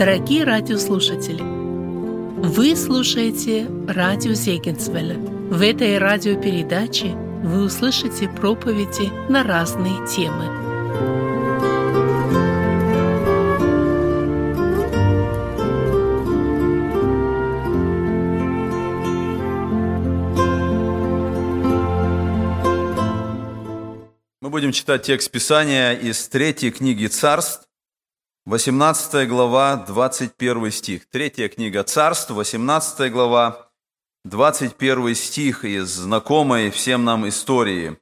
Дорогие радиослушатели, вы слушаете радио Зегенсвелля. В этой радиопередаче вы услышите проповеди на разные темы. Мы будем читать текст Писания из третьей книги Царств, 18 глава, 21 стих. Третья книга Царств, 18 глава, 21 стих из знакомой всем нам истории.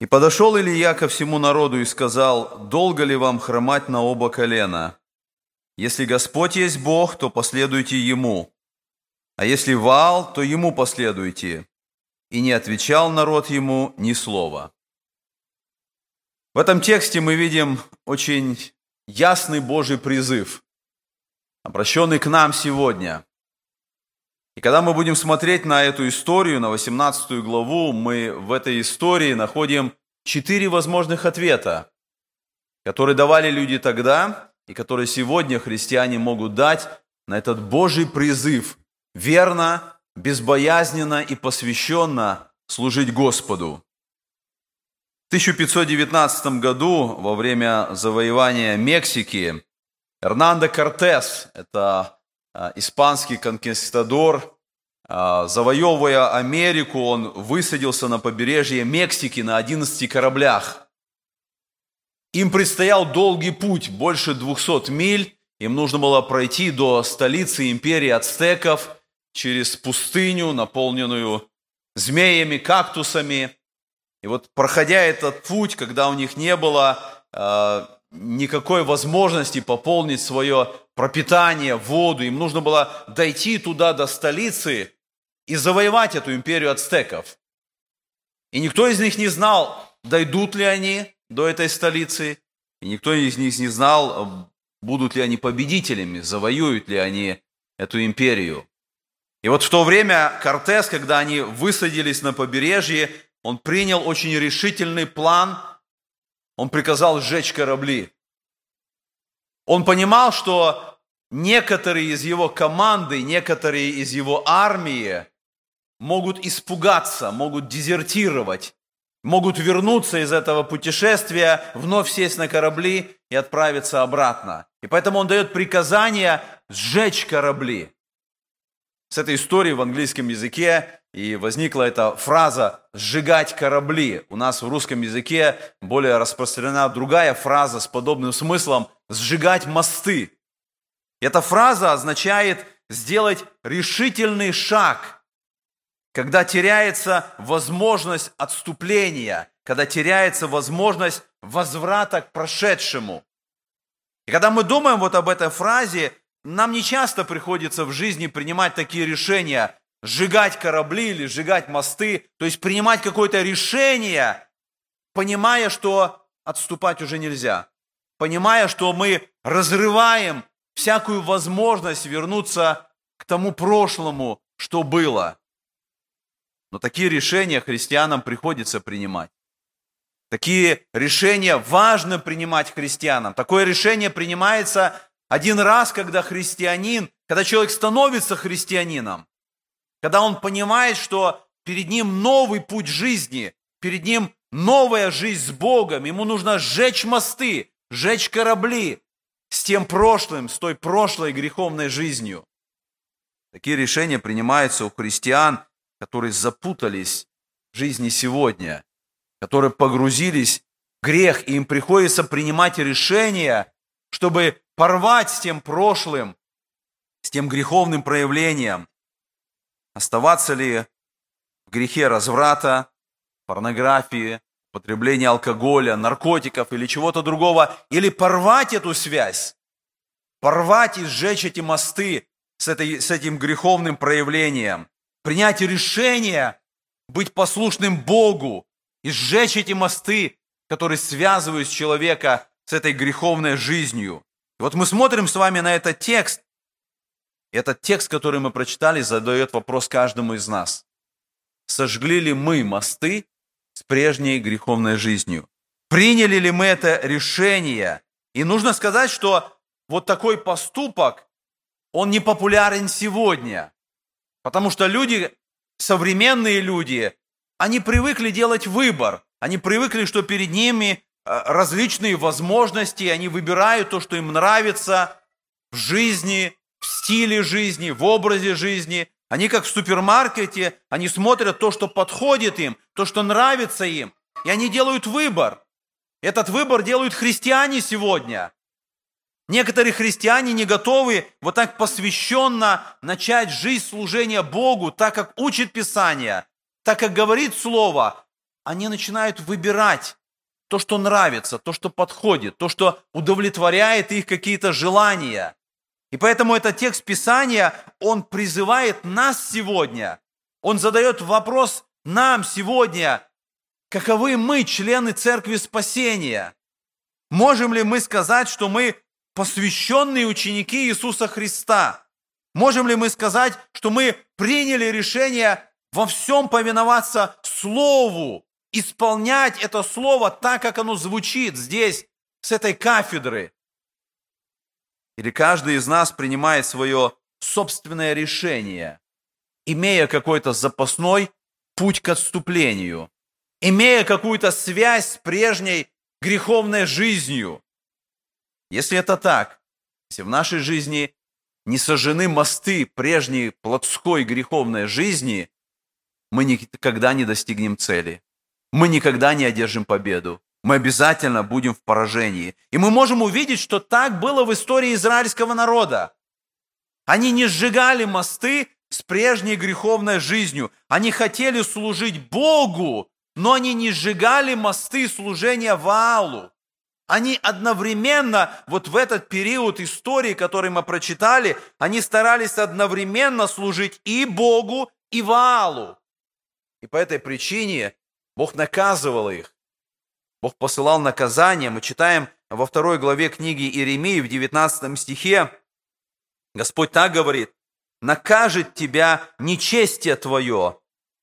«И подошел Илья ко всему народу и сказал, «Долго ли вам хромать на оба колена? Если Господь есть Бог, то последуйте Ему, а если Ваал, то Ему последуйте». И не отвечал народ ему ни слова. В этом тексте мы видим очень ясный Божий призыв, обращенный к нам сегодня. И когда мы будем смотреть на эту историю, на 18 главу, мы в этой истории находим четыре возможных ответа, которые давали люди тогда и которые сегодня христиане могут дать на этот Божий призыв верно, безбоязненно и посвященно служить Господу. В 1519 году, во время завоевания Мексики, Эрнандо Кортес, это а, испанский конкистадор, а, завоевывая Америку, он высадился на побережье Мексики на 11 кораблях. Им предстоял долгий путь, больше 200 миль. Им нужно было пройти до столицы империи ацтеков через пустыню, наполненную змеями, кактусами – и вот проходя этот путь, когда у них не было э, никакой возможности пополнить свое пропитание, воду, им нужно было дойти туда до столицы и завоевать эту империю ацтеков. И никто из них не знал, дойдут ли они до этой столицы, и никто из них не знал, будут ли они победителями, завоюют ли они эту империю. И вот в то время Кортес, когда они высадились на побережье, он принял очень решительный план. Он приказал сжечь корабли. Он понимал, что некоторые из его команды, некоторые из его армии могут испугаться, могут дезертировать, могут вернуться из этого путешествия, вновь сесть на корабли и отправиться обратно. И поэтому он дает приказание сжечь корабли. С этой историей в английском языке и возникла эта фраза «сжигать корабли». У нас в русском языке более распространена другая фраза с подобным смыслом «сжигать мосты». Эта фраза означает сделать решительный шаг, когда теряется возможность отступления, когда теряется возможность возврата к прошедшему. И когда мы думаем вот об этой фразе, нам не часто приходится в жизни принимать такие решения, сжигать корабли или сжигать мосты, то есть принимать какое-то решение, понимая, что отступать уже нельзя, понимая, что мы разрываем всякую возможность вернуться к тому прошлому, что было. Но такие решения христианам приходится принимать. Такие решения важно принимать христианам. Такое решение принимается один раз, когда христианин, когда человек становится христианином, когда он понимает, что перед ним новый путь жизни, перед ним новая жизнь с Богом, ему нужно сжечь мосты, сжечь корабли с тем прошлым, с той прошлой греховной жизнью. Такие решения принимаются у христиан, которые запутались в жизни сегодня, которые погрузились в грех, и им приходится принимать решения, чтобы порвать с тем прошлым, с тем греховным проявлением, Оставаться ли в грехе разврата, порнографии, потребления алкоголя, наркотиков или чего-то другого, или порвать эту связь, порвать и сжечь эти мосты с, этой, с этим греховным проявлением, принять решение быть послушным Богу и сжечь эти мосты, которые связывают человека с этой греховной жизнью. И вот мы смотрим с вами на этот текст, этот текст, который мы прочитали, задает вопрос каждому из нас. Сожгли ли мы мосты с прежней греховной жизнью? Приняли ли мы это решение? И нужно сказать, что вот такой поступок, он не популярен сегодня. Потому что люди, современные люди, они привыкли делать выбор. Они привыкли, что перед ними э, различные возможности, они выбирают то, что им нравится в жизни, в стиле жизни, в образе жизни. Они как в супермаркете, они смотрят то, что подходит им, то, что нравится им, и они делают выбор. Этот выбор делают христиане сегодня. Некоторые христиане не готовы вот так посвященно начать жизнь служения Богу, так как учит Писание, так как говорит Слово. Они начинают выбирать то, что нравится, то, что подходит, то, что удовлетворяет их какие-то желания. И поэтому этот текст Писания, он призывает нас сегодня, он задает вопрос нам сегодня, каковы мы, члены Церкви Спасения? Можем ли мы сказать, что мы посвященные ученики Иисуса Христа? Можем ли мы сказать, что мы приняли решение во всем повиноваться Слову, исполнять это Слово так, как оно звучит здесь, с этой кафедры? Или каждый из нас принимает свое собственное решение, имея какой-то запасной путь к отступлению, имея какую-то связь с прежней греховной жизнью. Если это так, если в нашей жизни не сожжены мосты прежней плотской греховной жизни, мы никогда не достигнем цели. Мы никогда не одержим победу мы обязательно будем в поражении. И мы можем увидеть, что так было в истории израильского народа. Они не сжигали мосты с прежней греховной жизнью. Они хотели служить Богу, но они не сжигали мосты служения Ваалу. Они одновременно, вот в этот период истории, который мы прочитали, они старались одновременно служить и Богу, и Ваалу. И по этой причине Бог наказывал их. Бог посылал наказание. Мы читаем во второй главе книги Иеремии в 19 стихе. Господь так говорит, «Накажет тебя нечестие твое,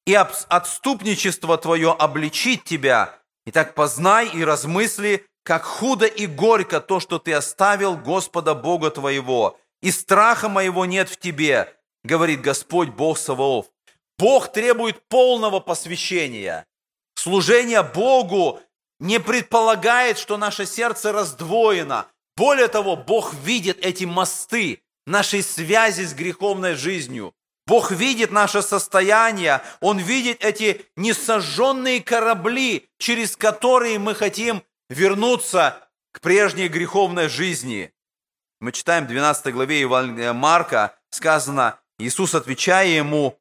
и отступничество твое обличит тебя. Итак, познай и размысли, как худо и горько то, что ты оставил Господа Бога твоего, и страха моего нет в тебе, говорит Господь Бог Саваоф. Бог требует полного посвящения. Служение Богу не предполагает, что наше сердце раздвоено. Более того, Бог видит эти мосты нашей связи с греховной жизнью. Бог видит наше состояние, Он видит эти несожженные корабли, через которые мы хотим вернуться к прежней греховной жизни. Мы читаем в 12 главе Евангелия Марка, сказано, Иисус, отвечая ему,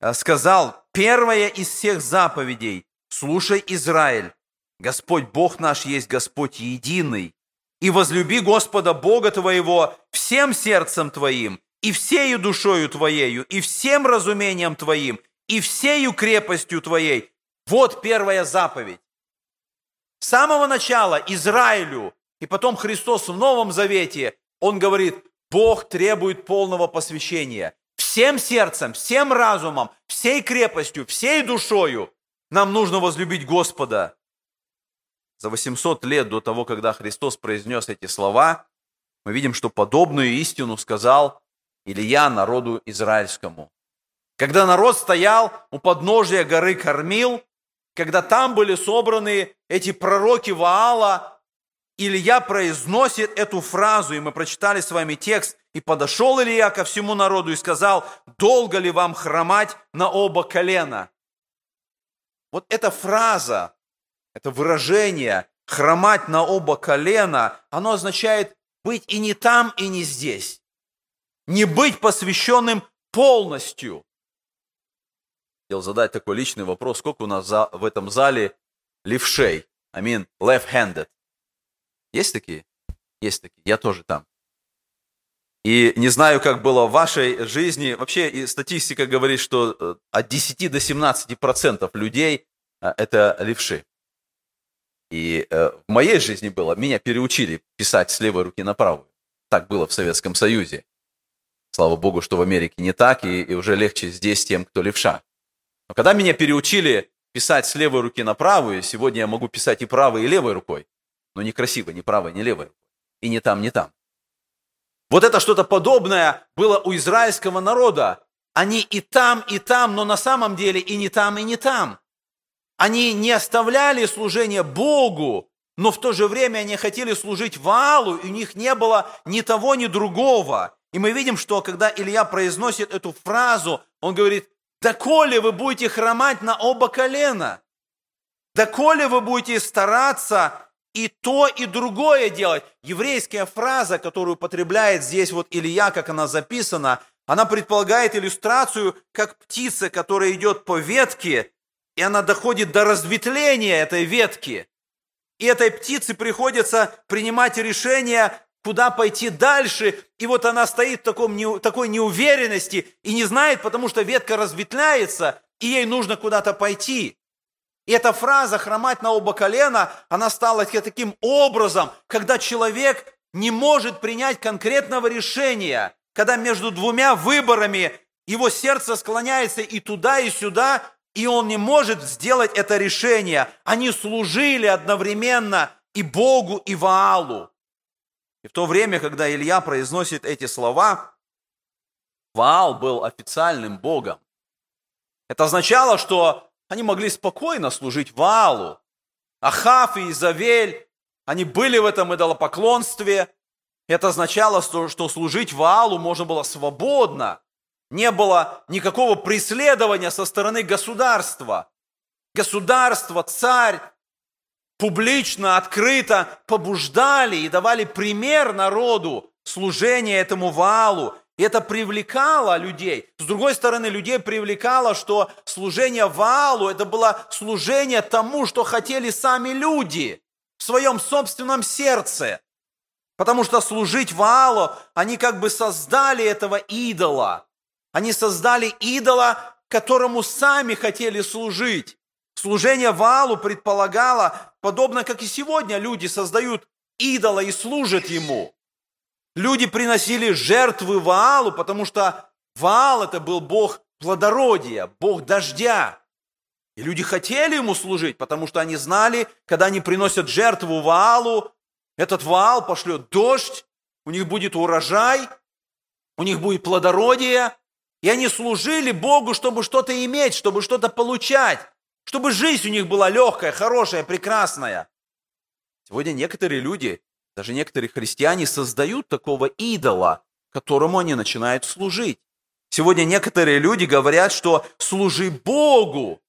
э, сказал, первая из всех заповедей, слушай, Израиль, Господь Бог наш есть Господь единый. И возлюби Господа Бога твоего всем сердцем твоим, и всею душою твоею, и всем разумением твоим, и всею крепостью твоей. Вот первая заповедь. С самого начала Израилю, и потом Христос в Новом Завете, Он говорит, Бог требует полного посвящения. Всем сердцем, всем разумом, всей крепостью, всей душою нам нужно возлюбить Господа за 800 лет до того, когда Христос произнес эти слова, мы видим, что подобную истину сказал Илья народу израильскому. Когда народ стоял у подножия горы Кормил, когда там были собраны эти пророки Ваала, Илья произносит эту фразу, и мы прочитали с вами текст, «И подошел Илья ко всему народу и сказал, долго ли вам хромать на оба колена?» Вот эта фраза, это выражение «хромать на оба колена», оно означает быть и не там, и не здесь. Не быть посвященным полностью. Хотел задать такой личный вопрос, сколько у нас в этом зале левшей, I mean left-handed. Есть такие? Есть такие, я тоже там. И не знаю, как было в вашей жизни. Вообще и статистика говорит, что э, от 10 до 17 процентов людей э, это левши. И э, в моей жизни было, меня переучили писать с левой руки на правую. Так было в Советском Союзе. Слава Богу, что в Америке не так, и, и уже легче здесь тем, кто левша. Но когда меня переучили писать с левой руки на правую, сегодня я могу писать и правой, и левой рукой. Но некрасиво, ни правой, ни левой. И не там, не там. Вот это что-то подобное было у израильского народа. Они и там, и там, но на самом деле и не там, и не там. Они не оставляли служение Богу, но в то же время они хотели служить Ваалу, и у них не было ни того, ни другого. И мы видим, что когда Илья произносит эту фразу, он говорит, «Доколе вы будете хромать на оба колена? Доколе вы будете стараться и то, и другое делать?» Еврейская фраза, которую употребляет здесь вот Илья, как она записана, она предполагает иллюстрацию, как птица, которая идет по ветке, и она доходит до разветвления этой ветки. И этой птице приходится принимать решение, куда пойти дальше. И вот она стоит в таком, такой неуверенности и не знает, потому что ветка разветвляется, и ей нужно куда-то пойти. И эта фраза «хромать на оба колена», она стала таким образом, когда человек не может принять конкретного решения, когда между двумя выборами его сердце склоняется и туда, и сюда, и он не может сделать это решение. Они служили одновременно и Богу, и Ваалу. И в то время, когда Илья произносит эти слова, Ваал был официальным Богом. Это означало, что они могли спокойно служить Ваалу. Ахав и Изавель, они были в этом идолопоклонстве. Это означало, что служить Ваалу можно было свободно – не было никакого преследования со стороны государства. Государство, царь публично, открыто побуждали и давали пример народу служения этому валу. И это привлекало людей. С другой стороны, людей привлекало, что служение валу – это было служение тому, что хотели сами люди в своем собственном сердце. Потому что служить валу, они как бы создали этого идола – они создали идола, которому сами хотели служить. Служение Ваалу предполагало, подобно как и сегодня люди создают идола и служат ему. Люди приносили жертвы Ваалу, потому что Ваал это был бог плодородия, бог дождя. И люди хотели ему служить, потому что они знали, когда они приносят жертву Ваалу, этот Ваал пошлет дождь, у них будет урожай, у них будет плодородие, и они служили Богу, чтобы что-то иметь, чтобы что-то получать, чтобы жизнь у них была легкая, хорошая, прекрасная. Сегодня некоторые люди, даже некоторые христиане создают такого идола, которому они начинают служить. Сегодня некоторые люди говорят, что служи Богу,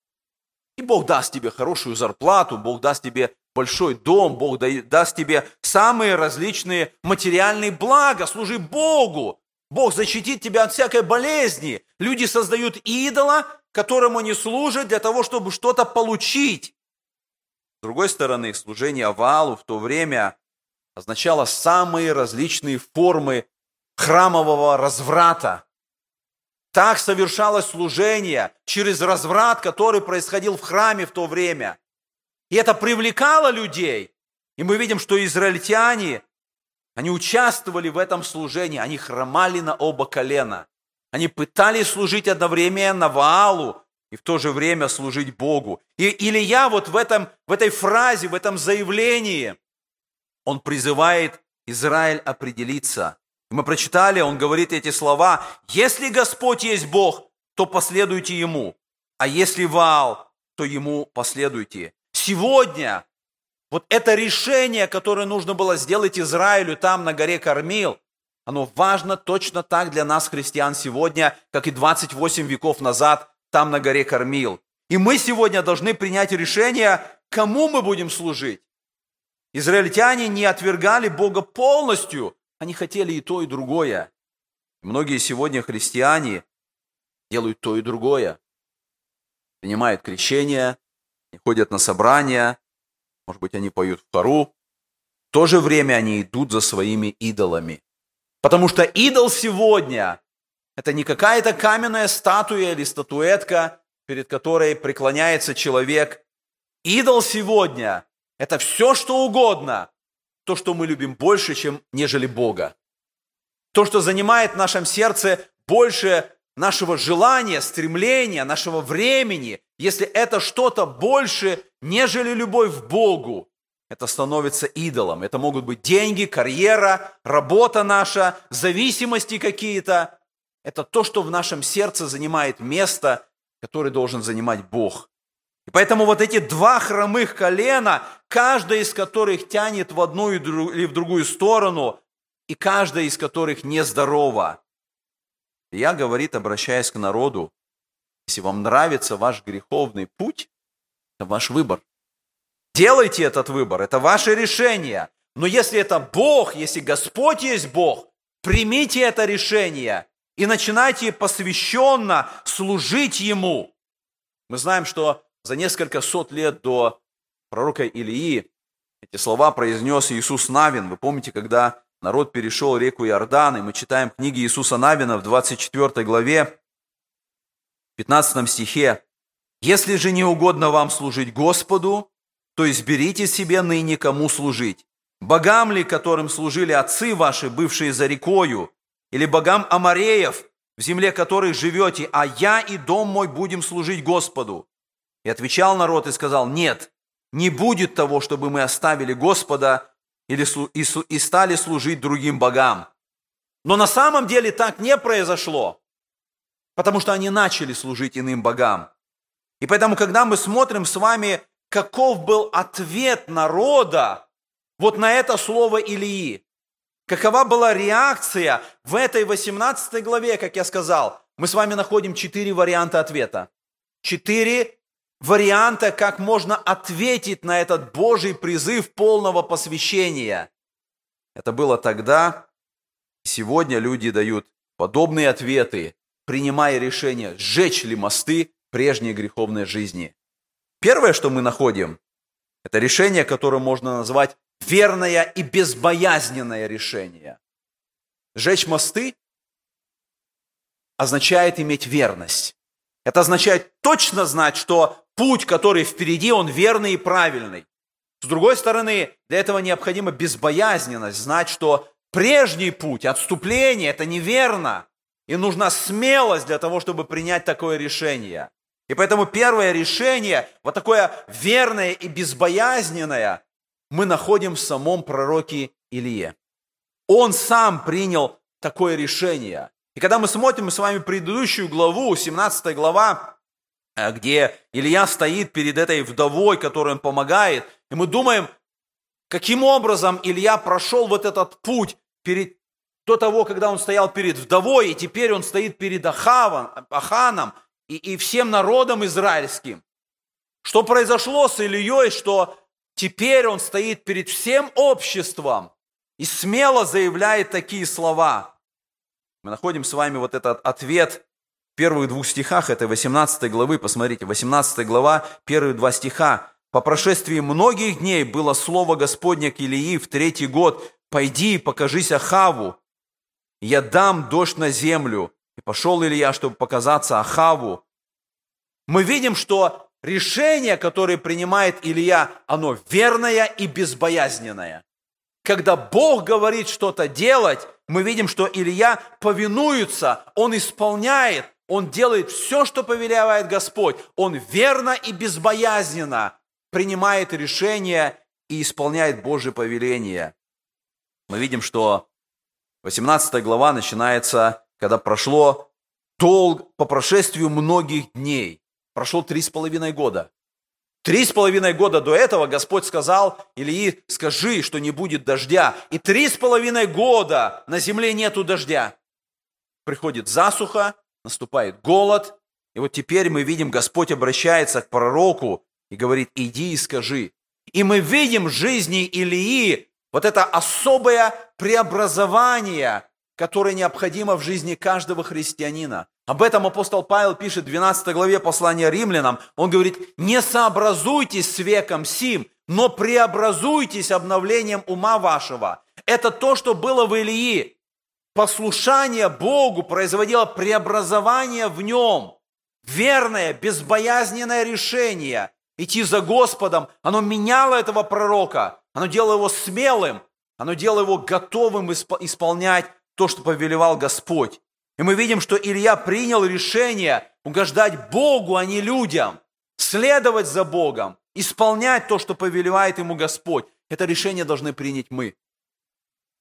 и Бог даст тебе хорошую зарплату, Бог даст тебе большой дом, Бог даст тебе самые различные материальные блага, служи Богу. Бог защитит тебя от всякой болезни. Люди создают идола, которому они служат для того, чтобы что-то получить. С другой стороны, служение Авалу в то время означало самые различные формы храмового разврата. Так совершалось служение через разврат, который происходил в храме в то время. И это привлекало людей. И мы видим, что израильтяне они участвовали в этом служении, они хромали на оба колена. Они пытались служить одновременно Ваалу и в то же время служить Богу. И Илья вот в, этом, в этой фразе, в этом заявлении, он призывает Израиль определиться. Мы прочитали, он говорит эти слова, «Если Господь есть Бог, то последуйте Ему, а если Ваал, то Ему последуйте». Сегодня вот это решение, которое нужно было сделать Израилю там на горе Кормил, оно важно точно так для нас, христиан, сегодня, как и 28 веков назад там на горе Кормил. И мы сегодня должны принять решение, кому мы будем служить. Израильтяне не отвергали Бога полностью, они хотели и то, и другое. Многие сегодня христиане делают то и другое. Принимают крещение, ходят на собрания, может быть, они поют в хору. В то же время они идут за своими идолами. Потому что идол сегодня – это не какая-то каменная статуя или статуэтка, перед которой преклоняется человек. Идол сегодня – это все, что угодно, то, что мы любим больше, чем нежели Бога. То, что занимает в нашем сердце больше нашего желания, стремления, нашего времени, если это что-то больше, нежели любовь к Богу, это становится идолом. Это могут быть деньги, карьера, работа наша, зависимости какие-то. Это то, что в нашем сердце занимает место, которое должен занимать Бог. И поэтому вот эти два хромых колена, каждое из которых тянет в одну или в другую сторону, и каждое из которых нездорово. Я, говорит, обращаясь к народу, если вам нравится ваш греховный путь, это ваш выбор. Делайте этот выбор, это ваше решение. Но если это Бог, если Господь есть Бог, примите это решение и начинайте посвященно служить Ему. Мы знаем, что за несколько сот лет до пророка Илии эти слова произнес Иисус Навин. Вы помните, когда народ перешел реку Иордан, и мы читаем книги Иисуса Навина в 24 главе, 15 стихе. «Если же не угодно вам служить Господу, то изберите себе ныне кому служить. Богам ли, которым служили отцы ваши, бывшие за рекою, или богам Амареев, в земле которой живете, а я и дом мой будем служить Господу?» И отвечал народ и сказал, «Нет, не будет того, чтобы мы оставили Господа или, и, и стали служить другим богам». Но на самом деле так не произошло потому что они начали служить иным богам. И поэтому, когда мы смотрим с вами, каков был ответ народа вот на это слово Илии, какова была реакция в этой 18 главе, как я сказал, мы с вами находим четыре варианта ответа. Четыре варианта, как можно ответить на этот Божий призыв полного посвящения. Это было тогда, сегодня люди дают подобные ответы принимая решение, сжечь ли мосты прежней греховной жизни. Первое, что мы находим, это решение, которое можно назвать верное и безбоязненное решение. Сжечь мосты означает иметь верность. Это означает точно знать, что путь, который впереди, он верный и правильный. С другой стороны, для этого необходима безбоязненность, знать, что прежний путь, отступление, это неверно. И нужна смелость для того, чтобы принять такое решение. И поэтому первое решение, вот такое верное и безбоязненное, мы находим в самом пророке Илие. Он сам принял такое решение. И когда мы смотрим с вами предыдущую главу, 17 глава, э, где Илья стоит перед этой вдовой, которой он помогает, и мы думаем, каким образом Илья прошел вот этот путь перед до того, когда он стоял перед вдовой, и теперь он стоит перед Ахавом, Аханом и, и всем народом израильским. Что произошло с Ильей, что теперь он стоит перед всем обществом и смело заявляет такие слова. Мы находим с вами вот этот ответ в первых двух стихах этой 18 главы. Посмотрите, 18 глава, первые два стиха. «По прошествии многих дней было слово Господне к Илии в третий год, «Пойди и покажись Ахаву, я дам дождь на землю. И пошел Илья, чтобы показаться Ахаву. Мы видим, что решение, которое принимает Илья, оно верное и безбоязненное. Когда Бог говорит что-то делать, мы видим, что Илья повинуется, он исполняет, он делает все, что повелевает Господь. Он верно и безбоязненно принимает решение и исполняет Божье повеление. Мы видим, что 18 глава начинается, когда прошло долг, по прошествию многих дней. Прошло три с половиной года. Три с половиной года до этого Господь сказал Илии, скажи, что не будет дождя. И три с половиной года на земле нету дождя. Приходит засуха, наступает голод. И вот теперь мы видим, Господь обращается к пророку и говорит, иди и скажи. И мы видим в жизни Илии вот это особое преобразование, которое необходимо в жизни каждого христианина. Об этом апостол Павел пишет в 12 главе послания римлянам. Он говорит, не сообразуйтесь с веком сим, но преобразуйтесь обновлением ума вашего. Это то, что было в Илии. Послушание Богу производило преобразование в нем. Верное, безбоязненное решение идти за Господом, оно меняло этого пророка. Оно делало его смелым, оно делало его готовым исполнять то, что повелевал Господь. И мы видим, что Илья принял решение угождать Богу, а не людям, следовать за Богом, исполнять то, что повелевает ему Господь. это решение должны принять мы.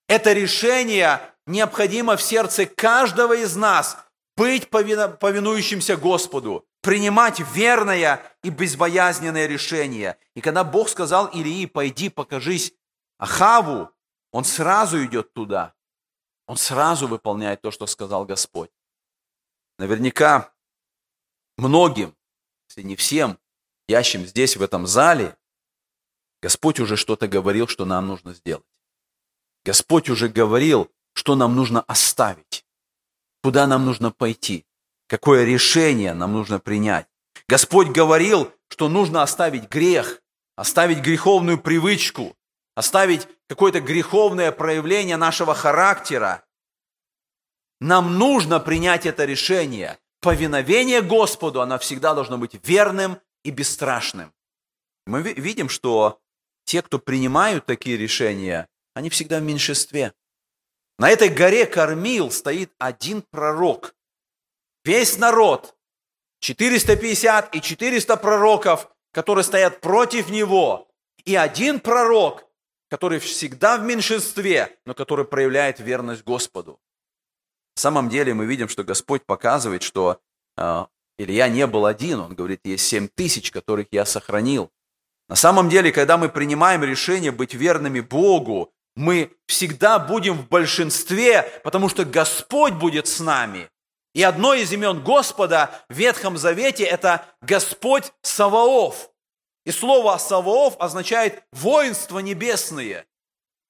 Это решение необходимо в сердце каждого из нас быть повинующимся Господу, принимать верное и безбоязненное решение. И когда Бог сказал Илии, пойди покажись Ахаву, он сразу идет туда. Он сразу выполняет то, что сказал Господь. Наверняка многим, если не всем, ящим здесь, в этом зале, Господь уже что-то говорил, что нам нужно сделать. Господь уже говорил, что нам нужно оставить, куда нам нужно пойти, какое решение нам нужно принять. Господь говорил, что нужно оставить грех, оставить греховную привычку, оставить какое-то греховное проявление нашего характера. Нам нужно принять это решение. Повиновение Господу, оно всегда должно быть верным и бесстрашным. Мы видим, что те, кто принимают такие решения, они всегда в меньшинстве. На этой горе Кормил стоит один пророк. Весь народ, 450 и 400 пророков, которые стоят против него. И один пророк, который всегда в меньшинстве, но который проявляет верность Господу. На самом деле мы видим, что Господь показывает, что э, Илья не был один. Он говорит, есть семь тысяч, которых я сохранил. На самом деле, когда мы принимаем решение быть верными Богу, мы всегда будем в большинстве, потому что Господь будет с нами. И одно из имен Господа в Ветхом Завете – это Господь Саваоф. И слово Саваоф означает воинство небесные.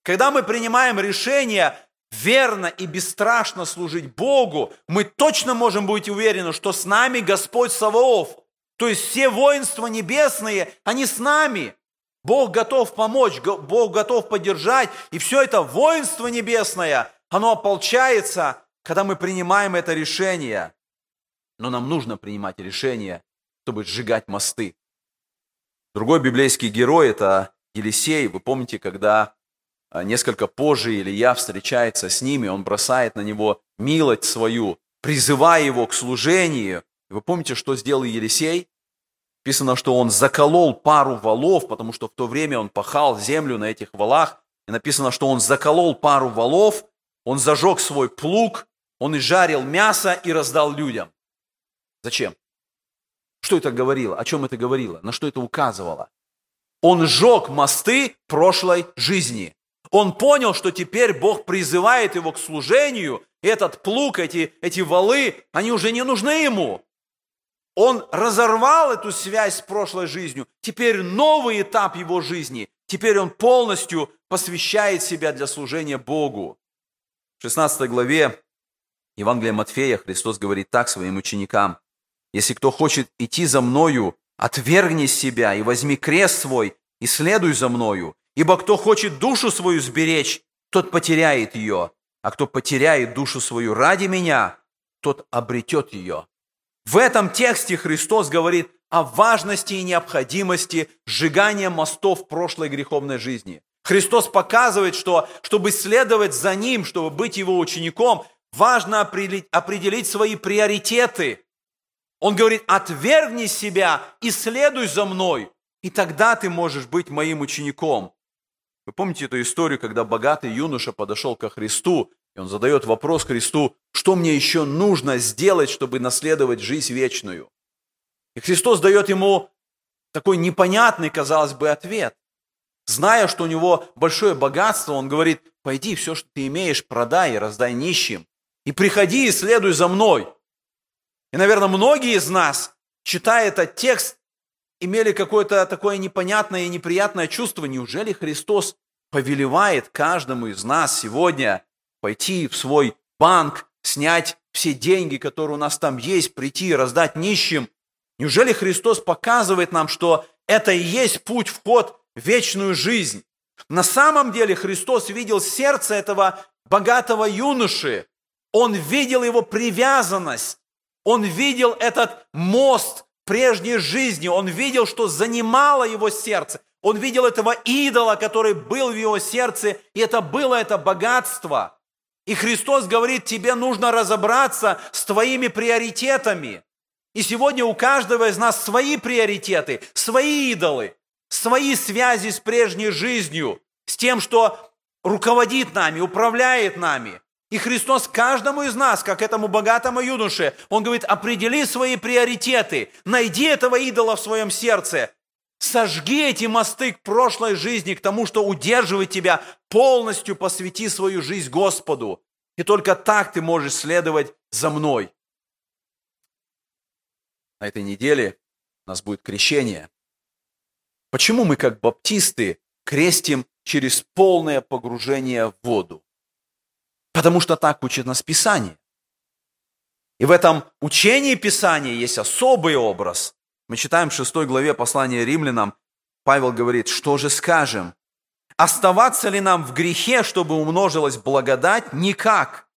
Когда мы принимаем решение верно и бесстрашно служить Богу, мы точно можем быть уверены, что с нами Господь Саваоф. То есть все воинства небесные, они с нами. Бог готов помочь, Бог готов поддержать. И все это воинство небесное, оно ополчается, когда мы принимаем это решение. Но нам нужно принимать решение, чтобы сжигать мосты. Другой библейский герой – это Елисей. Вы помните, когда а, несколько позже Илья встречается с ними, он бросает на него милость свою, призывая его к служению. Вы помните, что сделал Елисей? Написано, что он заколол пару валов, потому что в то время он пахал землю на этих валах. И написано, что он заколол пару валов, он зажег свой плуг, он изжарил мясо и раздал людям. Зачем? Что это говорило? О чем это говорило? На что это указывало? Он сжег мосты прошлой жизни. Он понял, что теперь Бог призывает его к служению, и этот плуг, эти, эти валы, они уже не нужны ему. Он разорвал эту связь с прошлой жизнью. Теперь новый этап его жизни. Теперь он полностью посвящает себя для служения Богу. В 16 главе Евангелия Матфея Христос говорит так своим ученикам. «Если кто хочет идти за Мною, отвергни себя и возьми крест свой и следуй за Мною. Ибо кто хочет душу свою сберечь, тот потеряет ее, а кто потеряет душу свою ради Меня, тот обретет ее». В этом тексте Христос говорит о важности и необходимости сжигания мостов прошлой греховной жизни. Христос показывает, что чтобы следовать за Ним, чтобы быть Его учеником, важно определить, свои приоритеты. Он говорит, отвергни себя и следуй за мной, и тогда ты можешь быть моим учеником. Вы помните эту историю, когда богатый юноша подошел ко Христу и он задает вопрос Христу, что мне еще нужно сделать, чтобы наследовать жизнь вечную? И Христос дает ему такой непонятный, казалось бы, ответ. Зная, что у него большое богатство, он говорит, пойди, все, что ты имеешь, продай и раздай нищим. И приходи и следуй за мной. И, наверное, многие из нас, читая этот текст, имели какое-то такое непонятное и неприятное чувство. Неужели Христос повелевает каждому из нас сегодня пойти в свой банк, снять все деньги, которые у нас там есть, прийти и раздать нищим. Неужели Христос показывает нам, что это и есть путь, вход в вечную жизнь? На самом деле Христос видел сердце этого богатого юноши. Он видел его привязанность. Он видел этот мост прежней жизни. Он видел, что занимало его сердце. Он видел этого идола, который был в его сердце, и это было это богатство. И Христос говорит, тебе нужно разобраться с твоими приоритетами. И сегодня у каждого из нас свои приоритеты, свои идолы, свои связи с прежней жизнью. с тем, что руководит нами, управляет нами. И Христос каждому из нас, как этому богатому юноше, Он говорит, определи свои приоритеты, найди этого идола в своем серце, сожги эти мосты к прошлой жизни, к тому, что удерживает тебя, полностью посвяти свою жизнь Господу. И только так ты можешь следовать за мной. На этой неделе у нас будет крещение. Почему мы, как баптисты, крестим через полное погружение в воду? Потому что так учит нас Писание. И в этом учении Писания есть особый образ. Мы читаем в 6 главе послания римлянам, Павел говорит, что же скажем? Оставаться ли нам в грехе, чтобы умножилась благодать? Никак.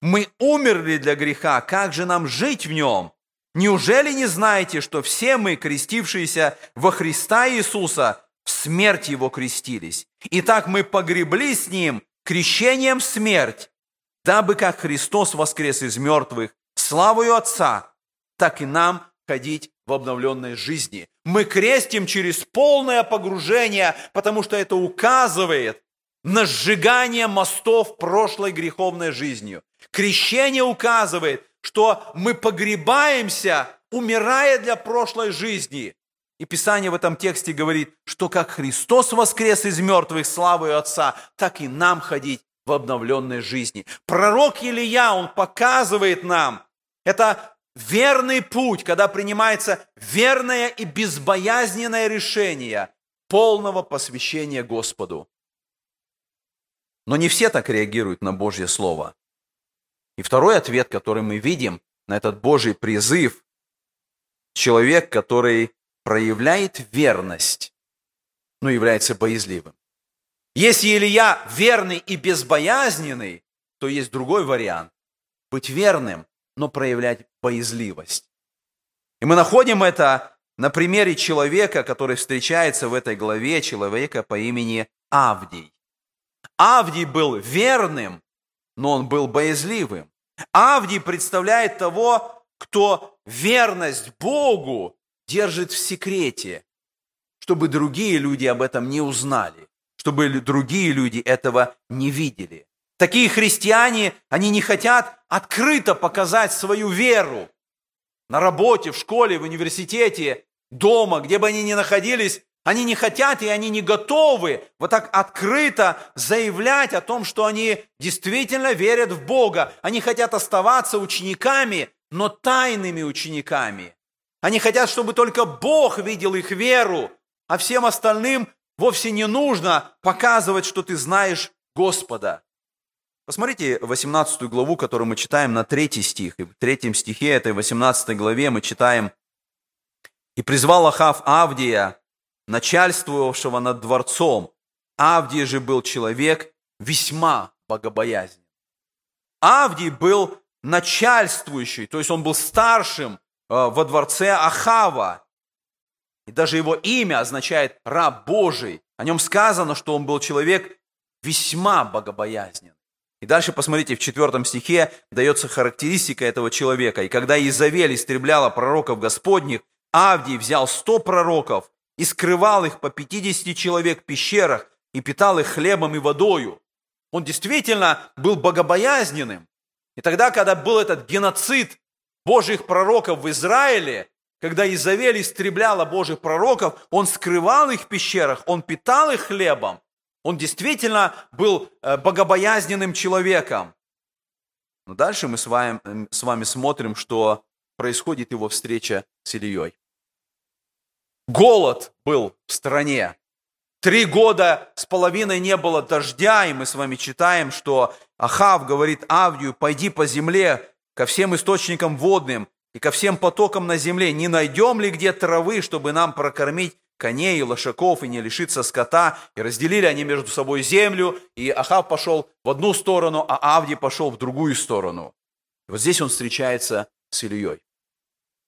Мы умерли для греха, как же нам жить в нем? Неужели не знаете, что все мы, крестившиеся во Христа Иисуса, в смерть Его крестились? Итак, мы погребли с Ним крещением смерть, дабы как Христос воскрес из мертвых славою Отца, так и нам ходить в обновленной жизни. Мы крестим через полное погружение, потому что это указывает на сжигание мостов прошлой греховной жизнью. Крещение указывает, что мы погребаемся, умирая для прошлой жизни. И Писание в этом тексте говорит, что как Христос воскрес из мертвых славы Отца, так и нам ходить в обновленной жизни. Пророк Илья, он показывает нам, это верный путь, когда принимается верное и безбоязненное решение полного посвящения Господу. Но не все так реагируют на Божье Слово. И второй ответ, который мы видим на этот Божий призыв, человек, который проявляет верность, но является боязливым. Если Илья верный и безбоязненный, то есть другой вариант. Быть верным, но проявлять боязливость. И мы находим это на примере человека, который встречается в этой главе, человека по имени Авдий. Авдий был верным, но он был боязливым. Авдий представляет того, кто верность Богу держит в секрете, чтобы другие люди об этом не узнали, чтобы другие люди этого не видели. Такие христиане, они не хотят открыто показать свою веру. На работе, в школе, в университете, дома, где бы они ни находились, они не хотят и они не готовы вот так открыто заявлять о том, что они действительно верят в Бога. Они хотят оставаться учениками, но тайными учениками. Они хотят, чтобы только Бог видел их веру, а всем остальным вовсе не нужно показывать, что ты знаешь Господа. Посмотрите 18 главу, которую мы читаем на 3 стих. И в третьем стихе этой 18 главе мы читаем «И призвал Ахав Авдия, начальствовавшего над дворцом. Авдий же был человек весьма богобоязнен. Авдий был начальствующий, то есть он был старшим э, во дворце Ахава. И даже его имя означает «раб Божий». О нем сказано, что он был человек весьма богобоязнен. И дальше посмотрите, в четвертом стихе дается характеристика этого человека. «И когда Изавель истребляла пророков Господних, Авдий взял сто пророков и скрывал их по 50 человек в пещерах и питал их хлебом и водою. Он действительно был богобоязненным. И тогда, когда был этот геноцид Божьих пророков в Израиле, когда Изавель истребляла Божьих пророков, он скрывал их в пещерах, он питал их хлебом. Он действительно был э, богобоязненным человеком. Но дальше мы с вами, с вами смотрим, что происходит его встреча с Ильей. Голод был в стране. Три года с половиной не было дождя, и мы с вами читаем, что Ахав говорит Авдию, пойди по земле ко всем источникам водным и ко всем потокам на земле. Не найдем ли где травы, чтобы нам прокормить коней и лошаков и не лишиться скота? И разделили они между собой землю, и Ахав пошел в одну сторону, а Авдий пошел в другую сторону. И вот здесь он встречается с Ильей.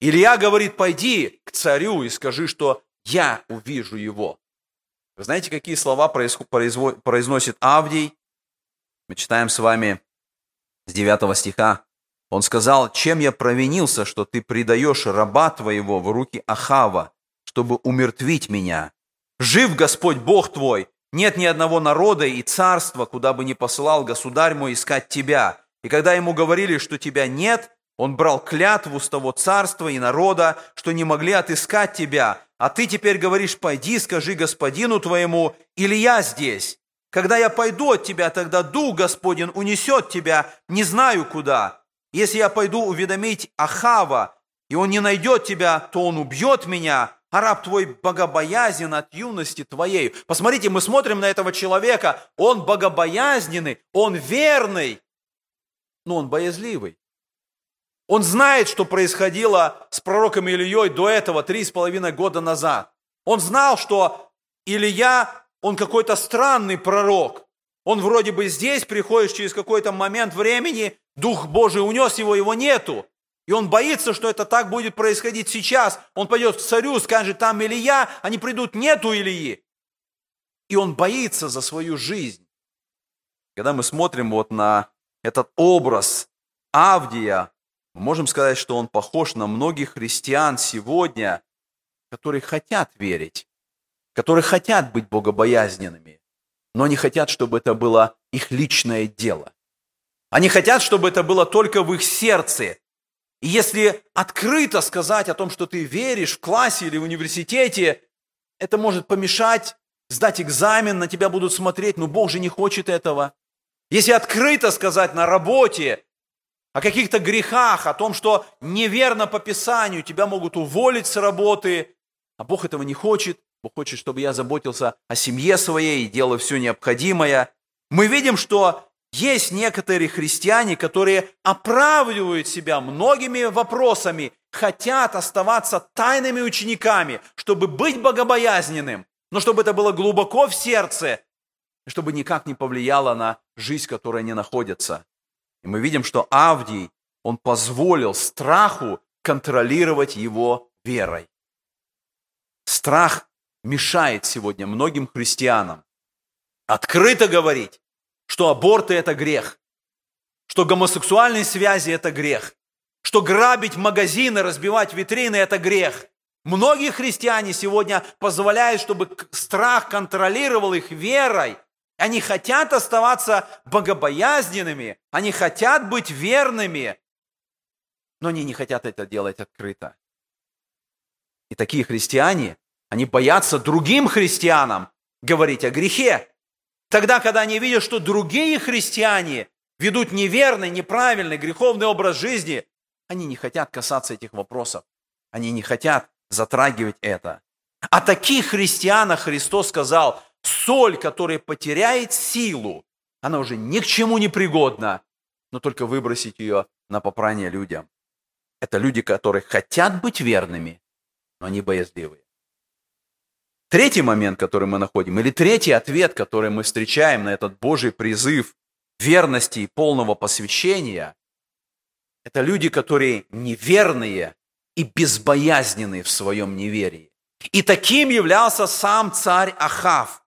Илья говорит, пойди к царю и скажи, что я увижу его. Вы знаете, какие слова произносит Авдий? Мы читаем с вами с 9 стиха. Он сказал, чем я провинился, что ты предаешь раба твоего в руки Ахава, чтобы умертвить меня? Жив Господь Бог твой, Нет ни одного народа и царства, куда бы ни посылал государь мой искать тебя. И когда ему говорили, что тебя нет, он брал клятву с того царства и народа, что не могли отыскать тебя. А ты теперь говоришь, пойди, скажи господину твоему, или я здесь. Когда я пойду от тебя, тогда Дух Господень унесет тебя, не знаю куда. Если я пойду уведомить Ахава, и он не найдет тебя, то он убьет меня, а раб твой богобоязен от юности твоей. Посмотрите, мы смотрим на этого человека, он богобоязненный, он верный, но он боязливый. Он знает, что происходило с пророком Ильей до этого, три с половиной года назад. Он знал, что Илья, он какой-то странный пророк. Он вроде бы здесь, приходит через какой-то момент времени, Дух Божий унес его, его нету. И он боится, что это так будет происходить сейчас. Он пойдет к царю, скажет, там Илья, они придут, нету Ильи. И он боится за свою жизнь. Когда мы смотрим вот на этот образ Авдия, мы можем сказать, что он похож на многих христиан сегодня, которые хотят верить, которые хотят быть богобоязненными, но не хотят, чтобы это было их личное дело. Они хотят, чтобы это было только в их сердце, и если открыто сказать о том, что ты веришь в классе или в университете, это может помешать сдать экзамен, на тебя будут смотреть, но Бог же не хочет этого. Если открыто сказать на работе о каких-то грехах, о том, что неверно по Писанию, тебя могут уволить с работы, а Бог этого не хочет. Бог хочет, чтобы я заботился о семье своей и делал все необходимое. Мы видим, что есть некоторые христиане, которые оправдывают себя многими вопросами, хотят оставаться тайными учениками, чтобы быть богобоязненным, но чтобы это было глубоко в сердце, чтобы никак не повлияло на жизнь, в которой они находятся. И мы видим, что Авдий, он позволил страху контролировать его верой. Страх мешает сегодня многим христианам открыто говорить, что аборты – это грех, что гомосексуальные связи – это грех, что грабить магазины, разбивать витрины – это грех. Многие христиане сегодня позволяют, чтобы страх контролировал их верой. Они хотят оставаться богобоязненными, они хотят быть верными, но они не хотят это делать открыто. И такие христиане, они боятся другим христианам говорить о грехе. Тогда, когда они видят, что другие христиане ведут неверный, неправильный, греховный образ жизни, они не хотят касаться этих вопросов. Они не хотят затрагивать это. О таких христианах Христос сказал, соль, которая потеряет силу, она уже ни к чему не пригодна, но только выбросить ее на попрание людям. Это люди, которые хотят быть верными, но они боязливые. Третий момент, который мы находим, или третий ответ, который мы встречаем на этот Божий призыв верности и полного посвящения, это люди, которые неверные и безбоязненные в своем неверии. И таким являлся сам царь Ахав.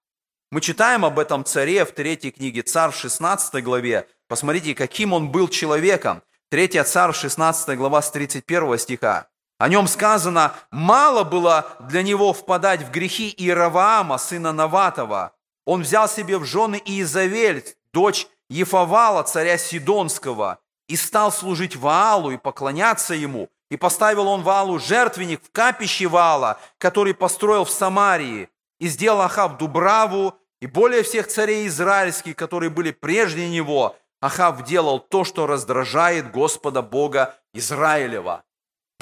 Мы читаем об этом царе в третьей книге «Царь» в 16 главе. Посмотрите, каким он был человеком. Третья царь, 16 глава с 31 стиха. О нем сказано, мало было для него впадать в грехи Иераваама, сына Наватова. Он взял себе в жены Иезавель, дочь Ефавала, царя Сидонского, и стал служить Ваалу и поклоняться ему. И поставил он Ваалу жертвенник в капище Ваала, который построил в Самарии. И сделал Ахав Дубраву, и более всех царей израильских, которые были прежде него, Ахав делал то, что раздражает Господа Бога Израилева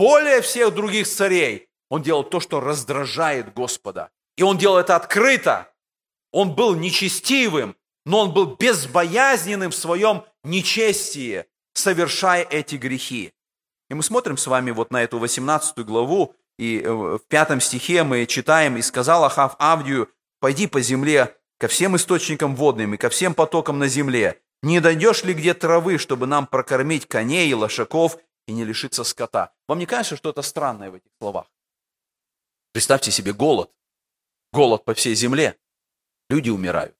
более всех других царей, он делал то, что раздражает Господа. И он делал это открыто. Он был нечестивым, но он был безбоязненным в своем нечестии, совершая эти грехи. И мы смотрим с вами вот на эту 18 главу, и э, в пятом стихе мы читаем, «И сказал Ахав Авдию, пойди по земле ко всем источникам водным и ко всем потокам на земле. Не дойдешь ли где травы, чтобы нам прокормить коней и лошаков и не лишиться скота. Вам не кажется, что это странное в этих словах? Представьте себе голод. Голод по всей земле. Люди умирают.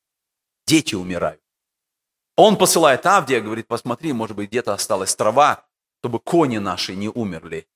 Дети умирают. Он посылает Авдия, говорит, посмотри, может быть, где-то осталась трава, чтобы кони наши не умерли.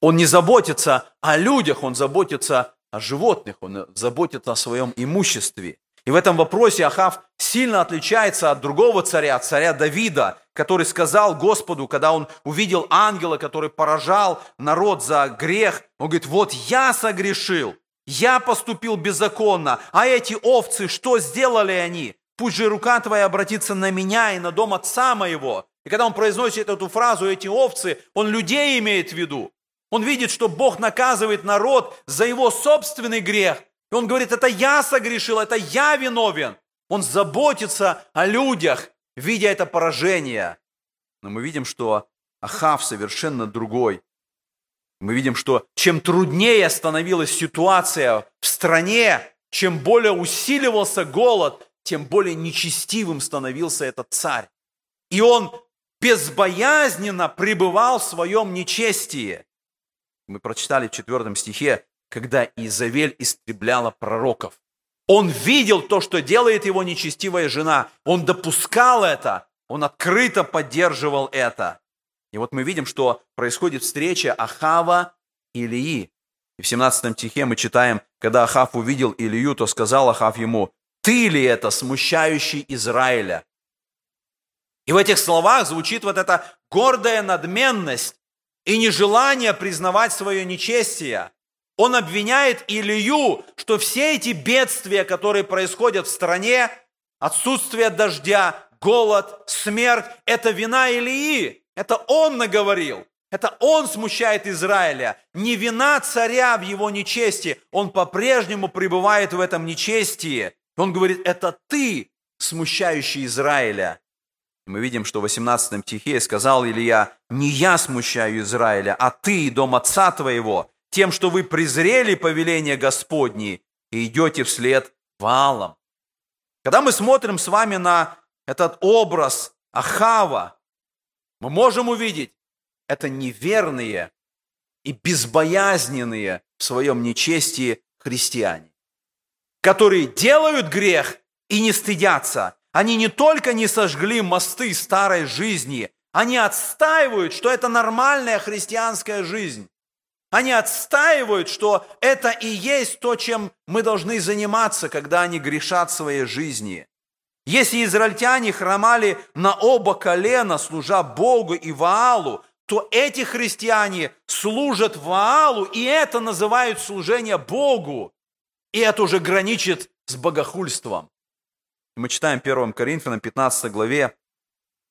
Он не заботится о людях, он заботится о животных, он заботится о своем имуществе. И в этом вопросе Ахав сильно отличается от другого царя, царя Давида, который сказал Господу, когда он увидел ангела, который поражал народ за грех, он говорит, вот я согрешил, я поступил беззаконно, а эти овцы, что сделали они? Пусть же рука твоя обратится на меня и на дом отца моего. И когда он произносит эту фразу, эти овцы, он людей имеет в виду. Он видит, что Бог наказывает народ за его собственный грех. И он говорит, это я согрешил, это я виновен. Он заботится о людях, видя это поражение. Но мы видим, что Ахав совершенно другой. Мы видим, что чем труднее становилась ситуация в стране, чем более усиливался голод, тем более нечестивым становился этот царь. И он безбоязненно пребывал в своем нечестии. Мы прочитали в четвертом стихе, когда Изавель истребляла пророков. Он видел то, что делает его нечестивая жена. Он допускал это. Он открыто поддерживал это. И вот мы видим, что происходит встреча Ахава и Илии. И в 17 стихе мы читаем, когда Ахав увидел Илью, то сказал Ахав ему, «Ты ли это, смущающий Израиля?» И в этих словах звучит вот эта гордая надменность и нежелание признавать свое нечестие. Он обвиняет Илью, что все эти бедствия, которые происходят в стране, отсутствие дождя, голод, смерть, это вина Илии. Это он наговорил. Это он смущает Израиля. Не вина царя в его нечестии. Он по-прежнему пребывает в этом нечестии. Он говорит, это ты, смущающий Израиля. Мы видим, что в 18 стихе сказал Илья, «Не я смущаю Израиля, а ты, дом отца твоего, тем, что вы презрели повеление Господне и идете вслед валом». Когда мы смотрим с вами на этот образ Ахава, мы можем увидеть, это неверные и безбоязненные в своем нечестии христиане, которые делают грех и не стыдятся, они не только не сожгли мосты старой жизни, они отстаивают, что это нормальная христианская жизнь. Они отстаивают, что это и есть то, чем мы должны заниматься, когда они грешат своей жизни. Если израильтяне хромали на оба колена, служа Богу и Ваалу, то эти христиане служат Ваалу, и это называют служение Богу. И это уже граничит с богохульством. Мы читаем 1 Коринфянам 15 главе,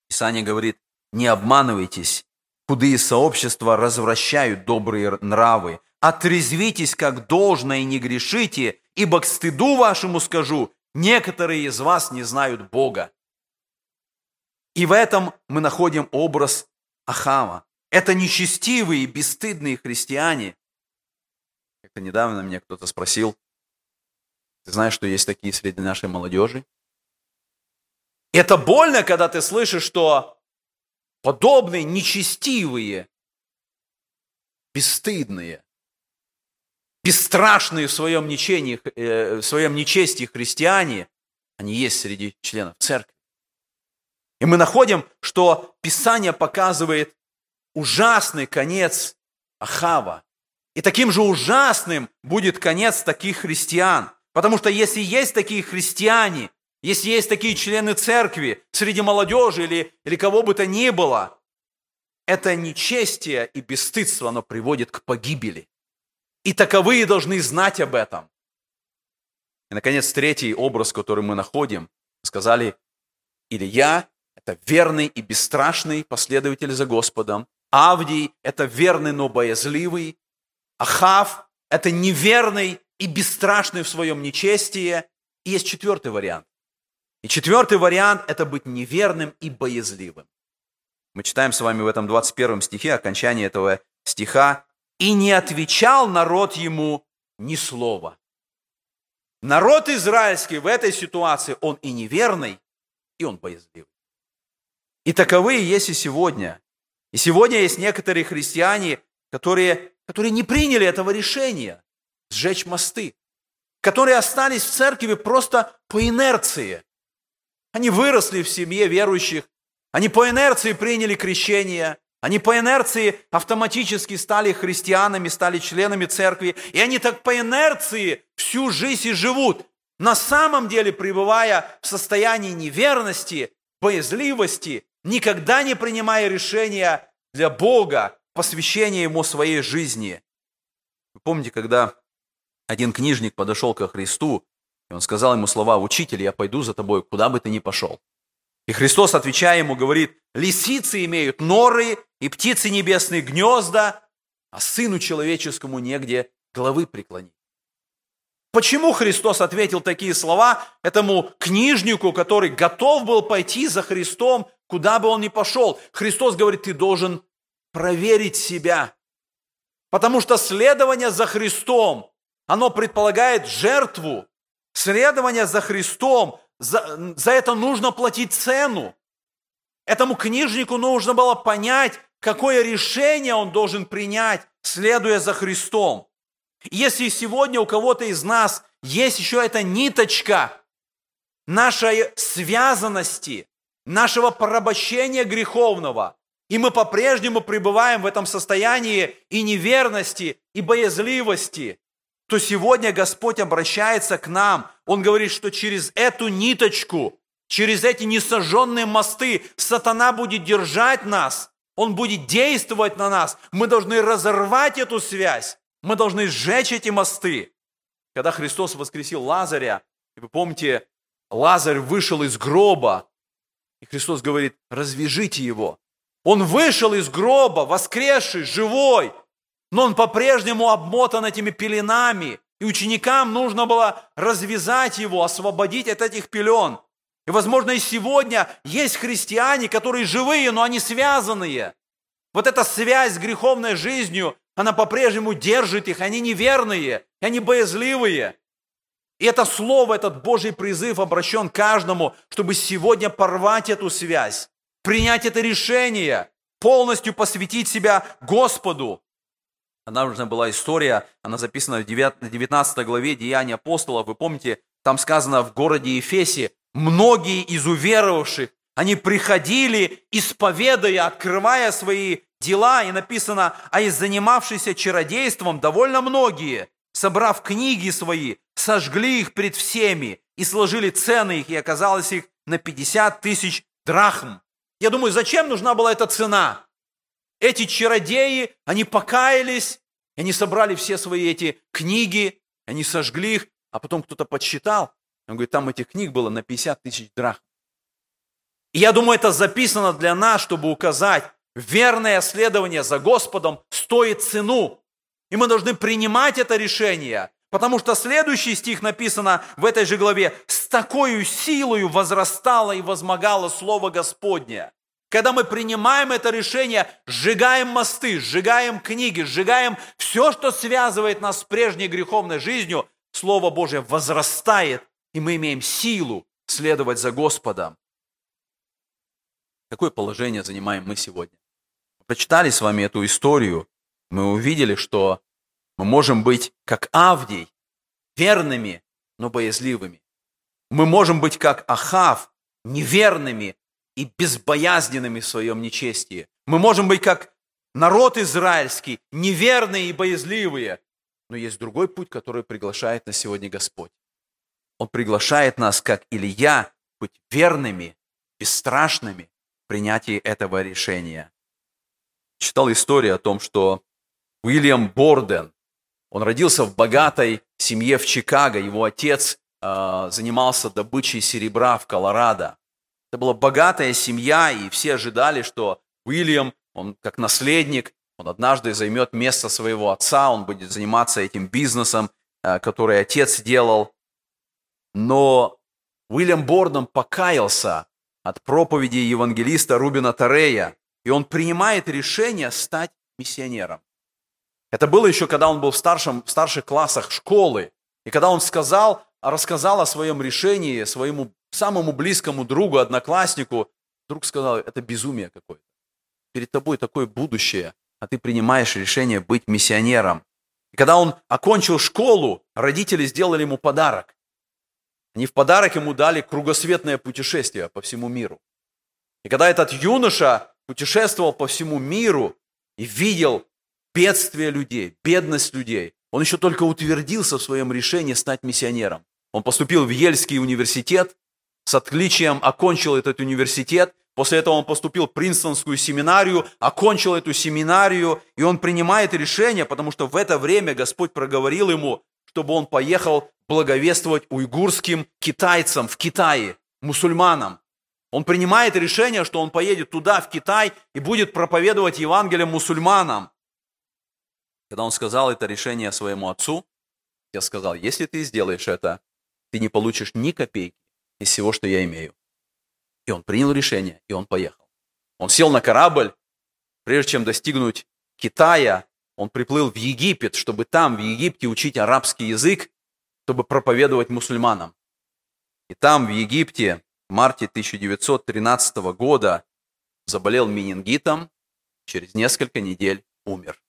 Писание говорит, не обманывайтесь, худые сообщества развращают добрые нравы. Отрезвитесь, как должно, и не грешите, ибо к стыду вашему скажу, некоторые из вас не знают Бога. И в этом мы находим образ Ахава. Это нечестивые бесстыдные христиане. Как-то недавно меня кто-то спросил, ты знаешь, что есть такие среди нашей молодежи? Это больно, когда ты слышишь, что подобные нечестивые, бесстыдные, бесстрашные в своем, нечении, э, в своем нечестии христиане, они есть среди членов церкви. И мы находим, что Писание показывает ужасный конец Ахава. И таким же ужасным будет конец таких христиан. Потому что если есть такие христиане, если есть такие члены церкви среди молодежи или, или кого бы то ни было, это нечестие и бесстыдство, оно приводит к погибели. И таковые должны знать об этом. И, наконец, третий образ, который мы находим, сказали, Илья – это верный и бесстрашный последователь за Господом. Авдий – это верный, но боязливый. Ахав – это неверный и бесстрашный в своем нечестии. И есть четвертый вариант. И четвертый вариант – это быть неверным и боязливым. Мы читаем с вами в этом 21 стихе, окончание этого стиха. «И не отвечал народ ему ни слова». Народ израильский в этой ситуации, он и неверный, и он боязливый. И таковые есть и сегодня. И сегодня есть некоторые христиане, которые, которые не приняли этого решения сжечь мосты, которые остались в церкви просто по инерции. Они выросли в семье верующих. Они по инерции приняли крещение. Они по инерции автоматически стали христианами, стали членами церкви. И они так по инерции всю жизнь и живут. на самом деле пребывая в состоянии неверности, боязливости, никогда не принимая решения для Бога, посвящения Ему своей жизни. Вы помните, когда один книжник подошел ко Христу, и он сказал ему слова, «Учитель, я пойду за тобой, куда бы ты ни пошел». И Христос, отвечая ему, говорит, «Лисицы имеют норы, и птицы небесные гнезда, а сыну человеческому негде головы преклонить». Почему Христос ответил такие слова этому книжнику, который готов был пойти за Христом, куда бы он ни пошел? Христос говорит, ты должен проверить себя. Потому что следование за Христом, оно предполагает жертву. Следование за Христом, за, за это нужно платить цену. Этому книжнику нужно было понять, какое решение он должен принять, следуя за Христом. Если сегодня у кого-то из нас есть еще эта ниточка нашей связанности, нашего порабощения греховного, и мы по-прежнему пребываем в этом состоянии и неверности, и боязливости, то сегодня Господь обращается к нам. Он говорит, что через эту ниточку, через эти несожженные мосты сатана будет держать нас, он будет действовать на нас. Мы должны разорвать эту связь. Мы должны сжечь эти мосты. Когда Христос воскресил Лазаря, и вы помните, Лазарь вышел из гроба, и Христос говорит, развяжите его. Он вышел из гроба, воскресший, живой, но он по-прежнему обмотан этими пеленами, и ученикам нужно было развязать его, освободить от этих пелен. И, возможно, и сегодня есть христиане, которые живые, но они связанные. Вот эта связь с греховной жизнью, она по-прежнему держит их, они неверные, они боязливые. И это слово, этот Божий призыв обращен каждому, чтобы сегодня порвать эту связь, принять это решение, полностью посвятить себя Господу. Она нужна была история, она записана в 19 главе Деяния апостолов. Вы помните, там сказано в городе Ефесе, многие из уверовавших, они приходили, исповедуя, открывая свои дела, и написано, а из занимавшихся чародейством довольно многие, собрав книги свои, сожгли их пред всеми и сложили цены их, и оказалось их на 50 тысяч драхм. Я думаю, зачем нужна была эта цена? Эти чародеи, они покаялись, они собрали все свои эти книги, они сожгли их, а потом кто-то подсчитал, он говорит, там этих книг было на 50 тысяч драхм. И я думаю, это записано для нас, чтобы указать, верное следование за Господом стоит цену. И мы должны принимать это решение, потому что следующий стих написано в этой же главе, «С такой силою возрастало и возмогало Слово Господне». Когда мы принимаем это решение, сжигаем мосты, сжигаем книги, сжигаем все, что связывает нас с прежней греховной жизнью, Слово Божье возрастает, и мы имеем силу следовать за Господом. Какое положение занимаем мы сегодня? прочитали с вами эту историю, мы увидели, что мы можем быть как Авдий, верными, но боязливыми. Мы можем быть как Ахав, неверными и безбоязненными в своем нечестии. Мы можем быть как народ израильский, неверные и боязливые. Но есть другой путь, который приглашает нас сегодня Господь. Он приглашает нас, как Илья, быть верными, бесстрашными в принятии этого решения читал историю о том, что Уильям Борден, он родился в богатой семье в Чикаго. Его отец э, занимался добычей серебра в Колорадо. Это была богатая семья, и все ожидали, что Уильям, он как наследник, он однажды займет место своего отца, он будет заниматься этим бизнесом, э, который отец делал. Но Уильям Борден покаялся от проповеди евангелиста Рубина Тарея, и он принимает решение стать миссионером. Это было еще, когда он был в, старшем, в старших классах школы. И когда он сказал, рассказал о своем решении своему самому близкому другу, однокласснику, друг сказал, это безумие какое-то. Перед тобой такое будущее, а ты принимаешь решение быть миссионером. И когда он окончил школу, родители сделали ему подарок. Они в подарок ему дали кругосветное путешествие по всему миру. И когда этот юноша путешествовал по всему миру и видел бедствие людей, бедность людей. Он еще только утвердился в своем решении стать миссионером. Он поступил в Ельский университет, с отличием окончил этот университет. После этого он поступил в Принстонскую семинарию, окончил эту семинарию, и он принимает решение, потому что в это время Господь проговорил ему, чтобы он поехал благовествовать уйгурским китайцам в Китае, мусульманам. Он принимает решение, что он поедет туда, в Китай, и будет проповедовать Евангелие мусульманам. Когда он сказал это решение своему отцу, я сказал, если ты сделаешь это, ты не получишь ни копейки из всего, что я имею. И он принял решение, и он поехал. Он сел на корабль, прежде чем достигнуть Китая, он приплыл в Египет, чтобы там, в Египте, учить арабский язык, чтобы проповедовать мусульманам. И там, в Египте, в марте 1913 года заболел менингитом, через несколько недель умер.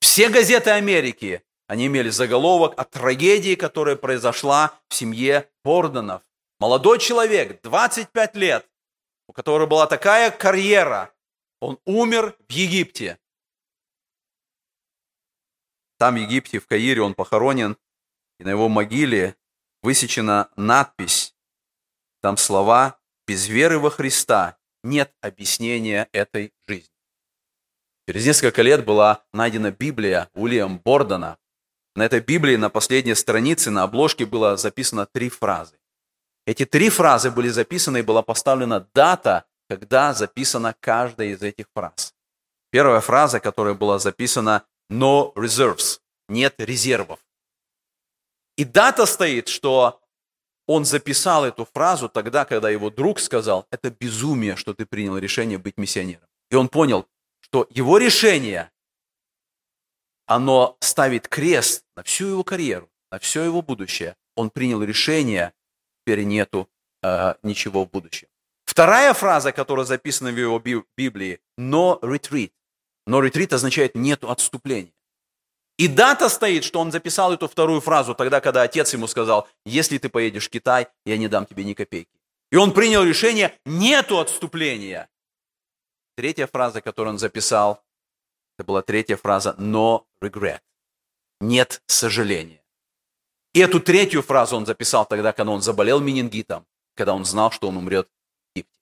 Все газеты Америки, они имели заголовок о трагедии, которая произошла в семье Борденов. Молодой человек, 25 лет, у которого была такая карьера, он умер в Египте. Там, в Египте, в Каире, он похоронен, и на его могиле высечена надпись, там слова «Без веры во Христа нет объяснения этой жизни». Через несколько лет была найдена Библия Уильям Бордона. На этой Библии на последней странице на обложке было записано три фразы. Эти три фразы были записаны и была поставлена дата, когда записана каждая из этих фраз. Первая фраза, которая была записана «no reserves» – «нет резервов». И дата стоит, что он записал эту фразу тогда, когда его друг сказал, это безумие, что ты принял решение быть миссионером. И он понял, что его решение, оно ставит крест на всю его карьеру, на все его будущее. Он принял решение теперь нету э, ничего в будущем. Вторая фраза, которая записана в его Библии, no retreat. No retreat означает нету отступления. И дата стоит, что он записал эту вторую фразу тогда, когда отец ему сказал, если ты поедешь в Китай, я не дам тебе ни копейки. И он принял решение, нету отступления. Третья фраза, которую он записал, это была третья фраза no regret. Нет сожаления. И эту третью фразу он записал тогда, когда он заболел менингитом, когда он знал, что он умрет в Египте.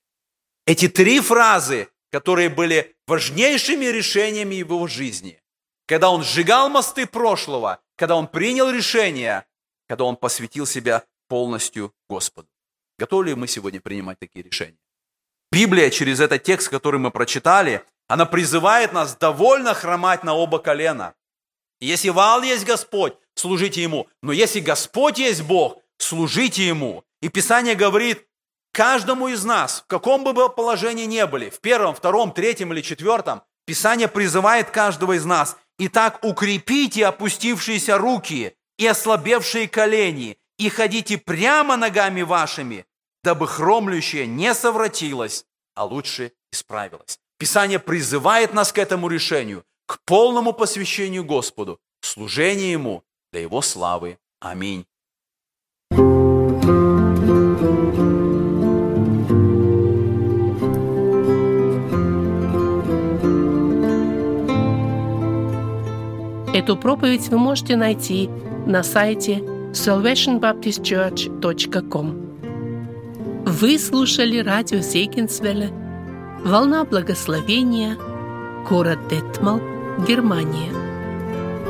Эти три фразы, которые были важнейшими решениями его жизни, когда он сжигал мосты прошлого, когда он принял решение, когда он посвятил себя полностью Господу. Готовы ли мы сегодня принимать такие решения? Библия через этот текст, который мы прочитали, она призывает нас довольно хромать на оба колена. Если вал есть Господь, служите Ему. Но если Господь есть Бог, служите Ему. И Писание говорит, каждому из нас, в каком бы положении ни были, в первом, втором, третьем или четвертом, Писание призывает каждого из нас, «Итак, укрепите опустившиеся руки и ослабевшие колени, и ходите прямо ногами вашими, дабы хромлющее не совратилось, а лучше исправилось». Писание призывает нас к этому решению, к полному посвящению Господу, служению Ему для Его славы. Аминь. Эту проповедь вы можете найти на сайте salvationbaptistchurch.com. Вы слушали радио Зейкинсвелле «Волна благословения», город Детмал, Германия.